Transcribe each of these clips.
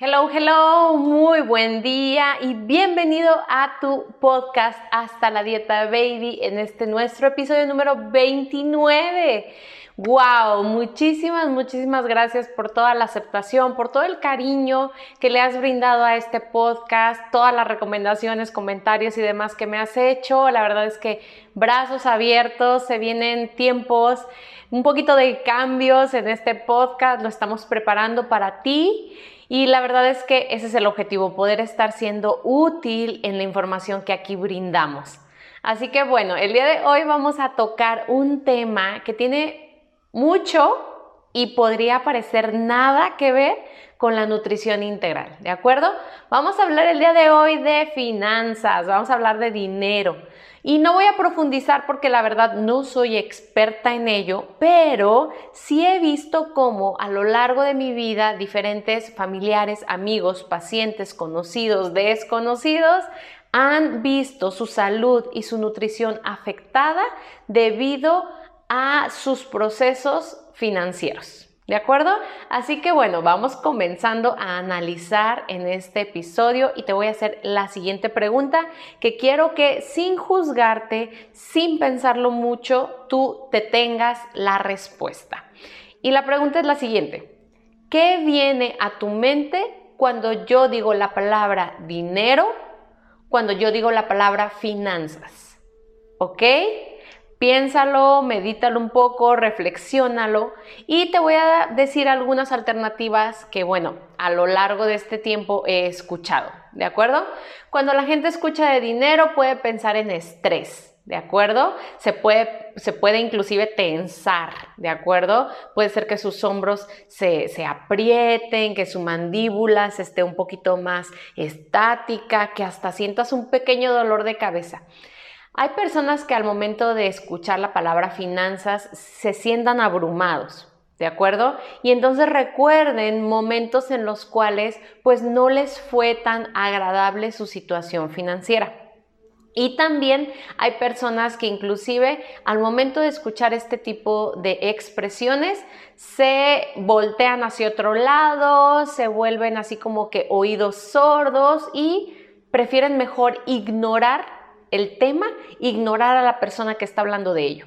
Hello, hello, muy buen día y bienvenido a tu podcast Hasta la Dieta Baby en este nuestro episodio número 29. Wow, muchísimas, muchísimas gracias por toda la aceptación, por todo el cariño que le has brindado a este podcast, todas las recomendaciones, comentarios y demás que me has hecho. La verdad es que brazos abiertos, se vienen tiempos, un poquito de cambios en este podcast, lo estamos preparando para ti. Y la verdad es que ese es el objetivo, poder estar siendo útil en la información que aquí brindamos. Así que bueno, el día de hoy vamos a tocar un tema que tiene mucho y podría parecer nada que ver con la nutrición integral, ¿de acuerdo? Vamos a hablar el día de hoy de finanzas, vamos a hablar de dinero. Y no voy a profundizar porque la verdad no soy experta en ello, pero sí he visto cómo a lo largo de mi vida diferentes familiares, amigos, pacientes, conocidos, desconocidos, han visto su salud y su nutrición afectada debido a sus procesos financieros. ¿De acuerdo? Así que bueno, vamos comenzando a analizar en este episodio y te voy a hacer la siguiente pregunta que quiero que sin juzgarte, sin pensarlo mucho, tú te tengas la respuesta. Y la pregunta es la siguiente. ¿Qué viene a tu mente cuando yo digo la palabra dinero, cuando yo digo la palabra finanzas? ¿Ok? Piénsalo, medítalo un poco, reflexiónalo y te voy a decir algunas alternativas que, bueno, a lo largo de este tiempo he escuchado, ¿de acuerdo? Cuando la gente escucha de dinero puede pensar en estrés, ¿de acuerdo? Se puede, se puede inclusive tensar, ¿de acuerdo? Puede ser que sus hombros se, se aprieten, que su mandíbula esté un poquito más estática, que hasta sientas un pequeño dolor de cabeza. Hay personas que al momento de escuchar la palabra finanzas se sientan abrumados, ¿de acuerdo? Y entonces recuerden momentos en los cuales pues no les fue tan agradable su situación financiera. Y también hay personas que inclusive al momento de escuchar este tipo de expresiones se voltean hacia otro lado, se vuelven así como que oídos sordos y prefieren mejor ignorar el tema, ignorar a la persona que está hablando de ello.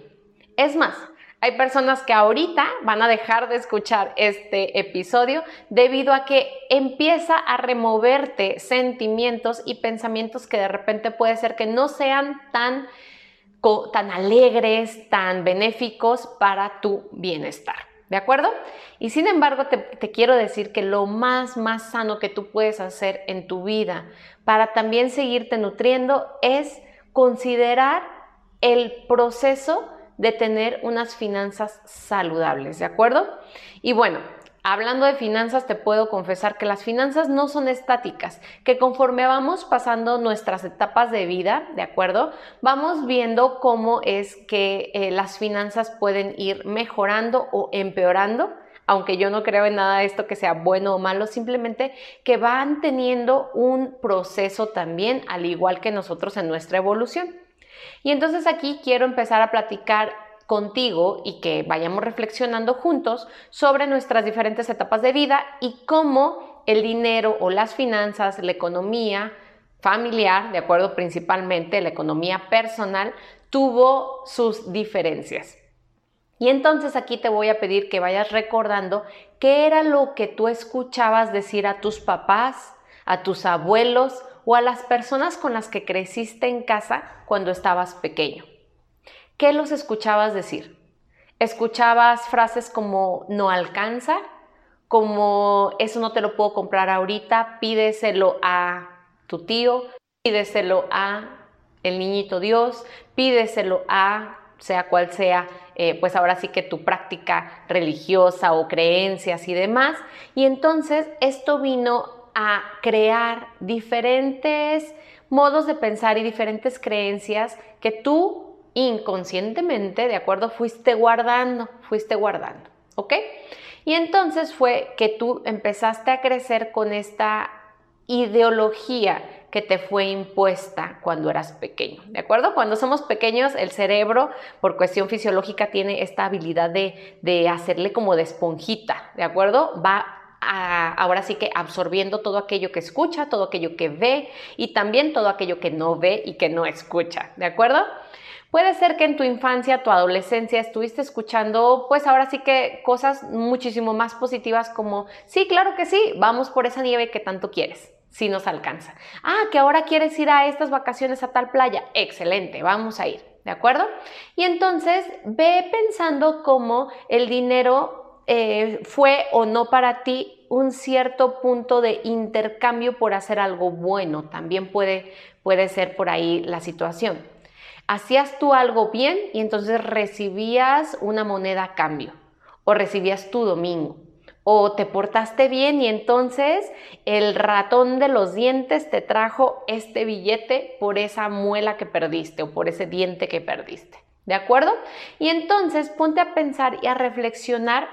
Es más, hay personas que ahorita van a dejar de escuchar este episodio debido a que empieza a removerte sentimientos y pensamientos que de repente puede ser que no sean tan, tan alegres, tan benéficos para tu bienestar. ¿De acuerdo? Y sin embargo, te, quiero decir que lo más, más sano que tú puedes hacer en tu vida para también seguirte nutriendo es considerar el proceso de tener unas finanzas saludables, ¿de acuerdo? Y bueno, hablando de finanzas, te puedo confesar que las finanzas no son estáticas, que conforme vamos pasando nuestras etapas de vida, ¿de acuerdo? Vamos viendo cómo es que eh, las finanzas pueden ir mejorando o empeorando aunque yo no creo en nada de esto que sea bueno o malo, simplemente que van teniendo un proceso también, al igual que nosotros en nuestra evolución. Y entonces aquí quiero empezar a platicar contigo y que vayamos reflexionando juntos sobre nuestras diferentes etapas de vida y cómo el dinero o las finanzas, la economía familiar, de acuerdo principalmente la economía personal, tuvo sus diferencias. Y entonces aquí te voy a pedir que vayas recordando qué era lo que tú escuchabas decir a tus papás, a tus abuelos o a las personas con las que creciste en casa cuando estabas pequeño. ¿Qué los escuchabas decir? ¿Escuchabas frases como no alcanza? Como eso no te lo puedo comprar ahorita, pídeselo a tu tío, pídeselo a el niñito Dios, pídeselo a sea cual sea, eh, pues ahora sí que tu práctica religiosa o creencias y demás. Y entonces esto vino a crear diferentes modos de pensar y diferentes creencias que tú inconscientemente, ¿de acuerdo? Fuiste guardando, fuiste guardando, ¿ok? Y entonces fue que tú empezaste a crecer con esta ideología que te fue impuesta cuando eras pequeño, ¿de acuerdo? Cuando somos pequeños, el cerebro, por cuestión fisiológica, tiene esta habilidad de, de hacerle como de esponjita, ¿de acuerdo? Va ahora sí que absorbiendo todo aquello que escucha, todo aquello que ve y también todo aquello que no ve y que no escucha, ¿de acuerdo? Puede ser que en tu infancia, tu adolescencia, estuviste escuchando, pues ahora sí que cosas muchísimo más positivas como, sí, claro que sí, vamos por esa nieve que tanto quieres, si nos alcanza. Ah, que ahora quieres ir a estas vacaciones a tal playa, excelente, vamos a ir, ¿de acuerdo? Y entonces ve pensando cómo el dinero eh, fue o no para ti un cierto punto de intercambio por hacer algo bueno. También puede, puede ser por ahí la situación. Hacías tú algo bien y entonces recibías una moneda a cambio o recibías tu domingo o te portaste bien y entonces el ratón de los dientes te trajo este billete por esa muela que perdiste o por ese diente que perdiste. ¿De acuerdo? Y entonces ponte a pensar y a reflexionar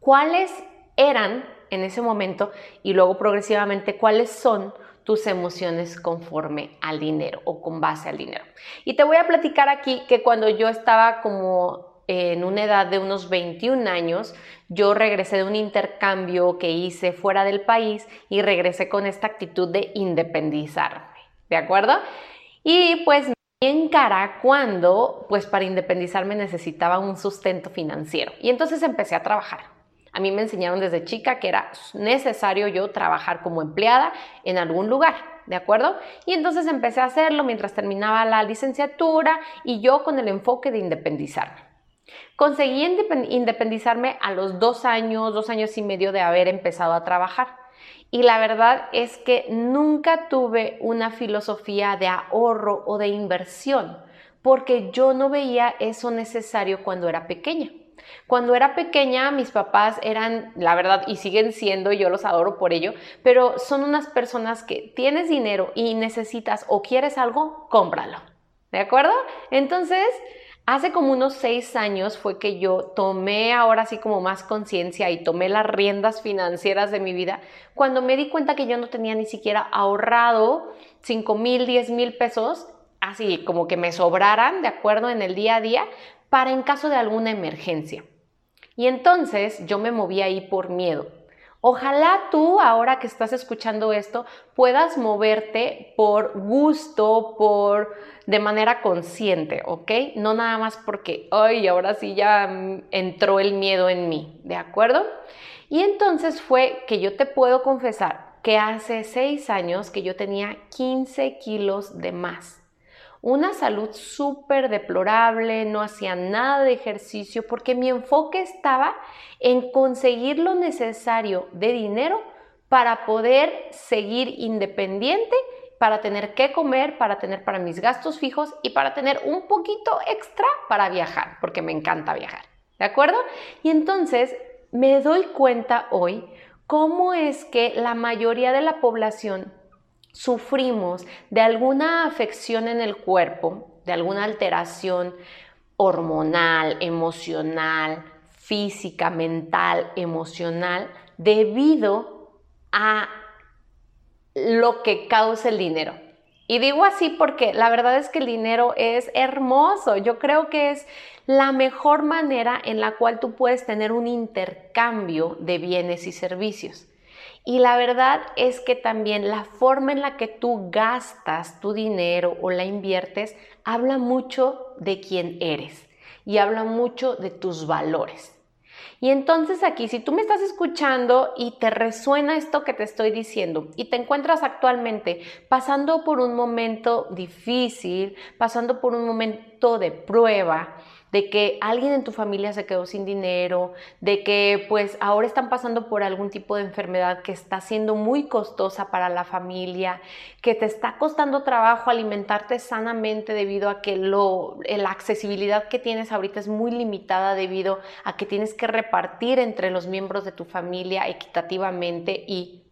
cuáles eran en ese momento y luego progresivamente cuáles son tus emociones conforme al dinero o con base al dinero. Y te voy a platicar aquí que cuando yo estaba como en una edad de unos 21 años, yo regresé de un intercambio que hice fuera del país y regresé con esta actitud de independizarme, ¿de acuerdo? Y pues en cara cuando, pues para independizarme necesitaba un sustento financiero. Y entonces empecé a trabajar. A mí me enseñaron desde chica que era necesario yo trabajar como empleada en algún lugar, ¿de acuerdo? Y entonces empecé a hacerlo mientras terminaba la licenciatura y yo con el enfoque de independizarme. Conseguí independizarme a los dos años, dos años y medio de haber empezado a trabajar. Y la verdad es que nunca tuve una filosofía de ahorro o de inversión, porque yo no veía eso necesario cuando era pequeña. Cuando era pequeña, mis papás eran, la verdad, y siguen siendo, yo los adoro por ello, pero son unas personas que tienes dinero y necesitas o quieres algo, cómpralo. ¿De acuerdo? Entonces, hace como unos seis años fue que yo tomé ahora sí como más conciencia y tomé las riendas financieras de mi vida cuando me di cuenta que yo no tenía ni siquiera ahorrado 5 mil, 10 mil pesos así como que me sobraran, ¿de acuerdo? En el día a día para en caso de alguna emergencia. Y entonces yo me moví ahí por miedo. Ojalá tú, ahora que estás escuchando esto, puedas moverte por gusto, por de manera consciente, ¿ok? No nada más porque, ay, ahora sí ya entró el miedo en mí, ¿de acuerdo? Y entonces fue que yo te puedo confesar que hace seis años que yo tenía 15 kilos de más una salud súper deplorable, no hacía nada de ejercicio porque mi enfoque estaba en conseguir lo necesario de dinero para poder seguir independiente, para tener que comer, para tener para mis gastos fijos y para tener un poquito extra para viajar, porque me encanta viajar. ¿De acuerdo? Y entonces me doy cuenta hoy cómo es que la mayoría de la población sufrimos de alguna afección en el cuerpo, de alguna alteración hormonal, emocional, física, mental, emocional, debido a lo que causa el dinero. Y digo así porque la verdad es que el dinero es hermoso. Yo creo que es la mejor manera en la cual tú puedes tener un intercambio de bienes y servicios. Y la verdad es que también la forma en la que tú gastas tu dinero o la inviertes habla mucho de quién eres y habla mucho de tus valores. Y entonces aquí, si tú me estás escuchando y te resuena esto que te estoy diciendo y te encuentras actualmente pasando por un momento difícil, pasando por un momento de prueba, de que alguien en tu familia se quedó sin dinero, de que pues ahora están pasando por algún tipo de enfermedad que está siendo muy costosa para la familia, que te está costando trabajo alimentarte sanamente debido a que lo, la accesibilidad que tienes ahorita es muy limitada debido a que tienes que repartir entre los miembros de tu familia equitativamente y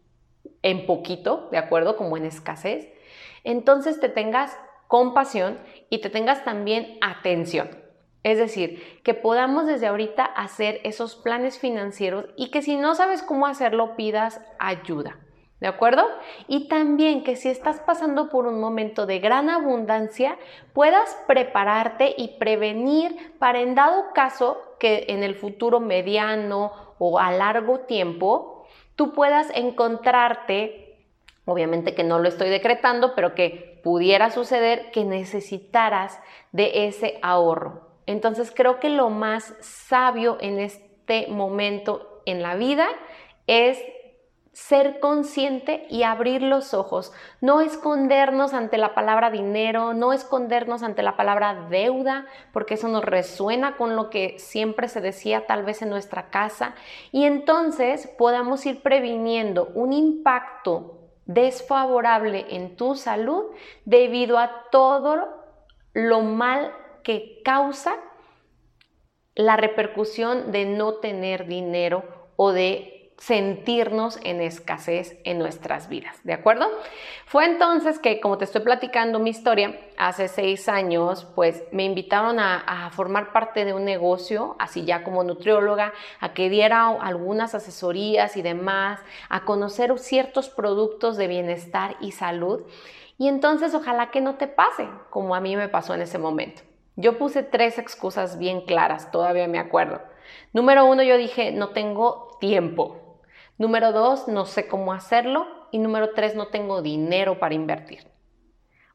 en poquito, ¿de acuerdo? Como en escasez. Entonces te tengas compasión y te tengas también atención. Es decir, que podamos desde ahorita hacer esos planes financieros y que si no sabes cómo hacerlo, pidas ayuda. ¿De acuerdo? Y también que si estás pasando por un momento de gran abundancia, puedas prepararte y prevenir para en dado caso que en el futuro mediano o a largo tiempo, tú puedas encontrarte, obviamente que no lo estoy decretando, pero que pudiera suceder que necesitaras de ese ahorro. Entonces creo que lo más sabio en este momento en la vida es ser consciente y abrir los ojos, no escondernos ante la palabra dinero, no escondernos ante la palabra deuda, porque eso nos resuena con lo que siempre se decía tal vez en nuestra casa, y entonces podamos ir previniendo un impacto desfavorable en tu salud debido a todo lo mal que causa la repercusión de no tener dinero o de sentirnos en escasez en nuestras vidas, ¿de acuerdo? Fue entonces que, como te estoy platicando mi historia, hace seis años, pues me invitaron a, formar parte de un negocio, así ya como nutrióloga, a que diera algunas asesorías y demás, a conocer ciertos productos de bienestar y salud. Y entonces ojalá que no te pase, como a mí me pasó en ese momento. Yo puse tres excusas bien claras, todavía me acuerdo. Número uno, yo dije, no tengo tiempo. Número dos, no sé cómo hacerlo. Y número tres, no tengo dinero para invertir.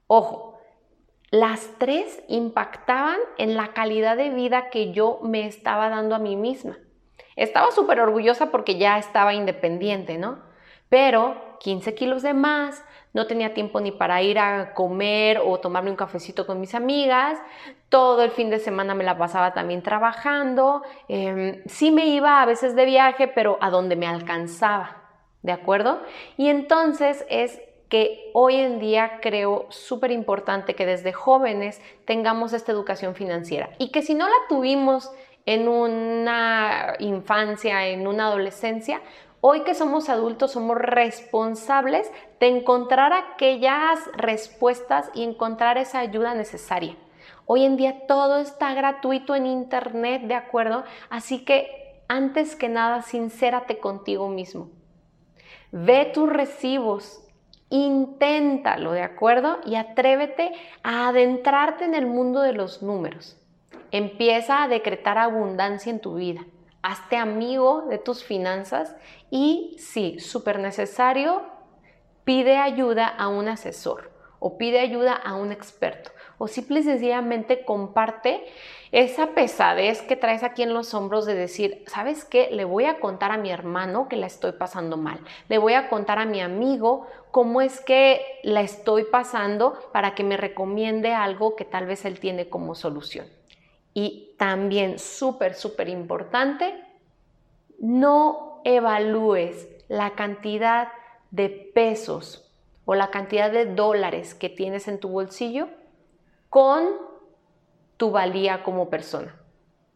Ojo, las tres impactaban en la calidad de vida que yo me estaba dando a mí misma. Estaba súper orgullosa porque ya estaba independiente, ¿no? Pero 15 kilos de más, no tenía tiempo ni para ir a comer o tomarme un cafecito con mis amigas, todo el fin de semana me la pasaba también trabajando, em, sí me iba a veces de viaje, pero a donde me alcanzaba, ¿de acuerdo? Y entonces es que hoy en día creo súper importante que desde jóvenes tengamos esta educación financiera y que si no la tuvimos en una infancia, en una adolescencia, Hoy que somos adultos somos responsables de encontrar aquellas respuestas y encontrar esa ayuda necesaria. Hoy en día todo está gratuito en Internet, ¿de acuerdo? Así que antes que nada, sincérate contigo mismo. Ve tus recibos, inténtalo, ¿de acuerdo? Y atrévete a adentrarte en el mundo de los números. Empieza a decretar abundancia en tu vida hazte amigo de tus finanzas y sí, súper necesario, pide ayuda a un asesor o pide ayuda a un experto o simple y sencillamente comparte esa pesadez que traes aquí en los hombros de decir, ¿sabes qué? Le voy a contar a mi hermano que la estoy pasando mal. Le voy a contar a mi amigo cómo es que la estoy pasando para que me recomiende algo que tal vez él tiene como solución. Y también súper, súper importante, no evalúes la cantidad de pesos o la cantidad de dólares que tienes en tu bolsillo con tu valía como persona.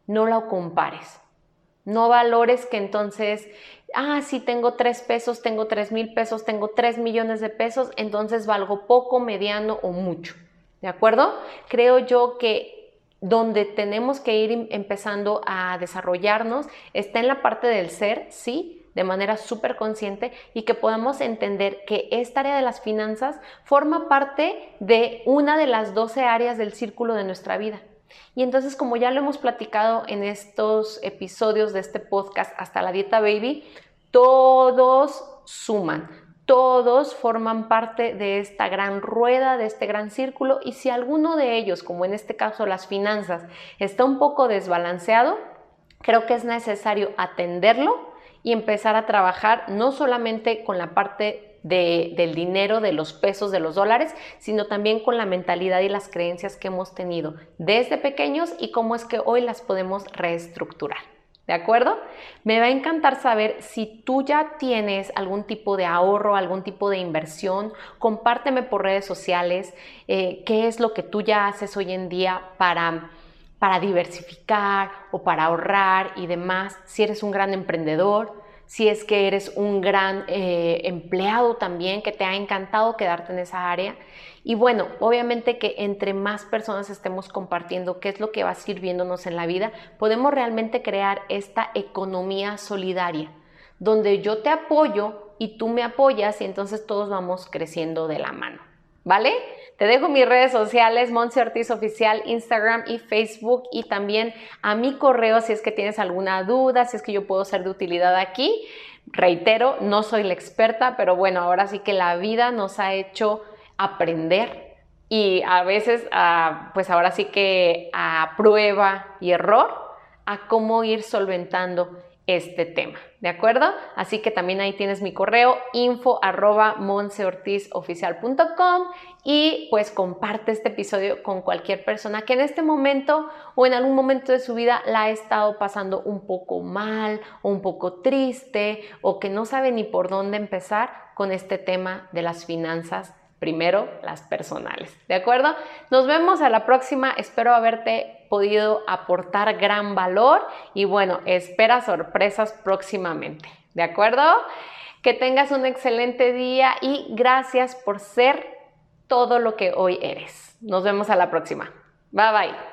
No lo compares. No valores que entonces, ah, si tengo tres pesos, tengo tres mil pesos, tengo tres millones de pesos, entonces valgo poco, mediano o mucho. ¿De acuerdo? Creo yo que donde tenemos que ir empezando a desarrollarnos está en la parte del ser, sí, de manera súper consciente y que podamos entender que esta área de las finanzas forma parte de una de las 12 áreas del círculo de nuestra vida. Y entonces, como ya lo hemos platicado en estos episodios de este podcast hasta la dieta baby, todos suman, todos forman parte de esta gran rueda, de este gran círculo, y si alguno de ellos, como en este caso las finanzas, está un poco desbalanceado, creo que es necesario atenderlo y empezar a trabajar no solamente con la parte del dinero, de los pesos, de los dólares, sino también con la mentalidad y las creencias que hemos tenido desde pequeños y cómo es que hoy las podemos reestructurar. ¿De acuerdo? Me va a encantar saber si tú ya tienes algún tipo de ahorro, algún tipo de inversión. Compárteme por redes sociales eh, qué es lo que tú ya haces hoy en día para, para diversificar o para ahorrar y demás. Si eres un gran emprendedor, si es que eres un gran eh, empleado también, que te ha encantado quedarte en esa área. Y bueno, obviamente que entre más personas estemos compartiendo qué es lo que va sirviéndonos en la vida, podemos realmente crear esta economía solidaria, donde yo te apoyo y tú me apoyas y entonces todos vamos creciendo de la mano. ¿Vale? Te dejo mis redes sociales, Monse Ortiz Oficial, Instagram y Facebook y también a mi correo si es que tienes alguna duda, si es que yo puedo ser de utilidad aquí. Reitero, no soy la experta, pero bueno, ahora sí que la vida nos ha hecho aprender y a veces, ah, pues ahora sí que a prueba y error, a cómo ir solventando este tema, ¿de acuerdo? Así que también ahí tienes mi correo info arroba y pues comparte este episodio con cualquier persona que en este momento o en algún momento de su vida la ha estado pasando un poco mal o un poco triste o que no sabe ni por dónde empezar con este tema de las finanzas primero las personales. ¿De acuerdo? Nos vemos a la próxima. Espero haberte podido aportar gran valor y bueno, espera sorpresas próximamente. ¿De acuerdo? Que tengas un excelente día y gracias por ser todo lo que hoy eres. Nos vemos a la próxima. Bye bye.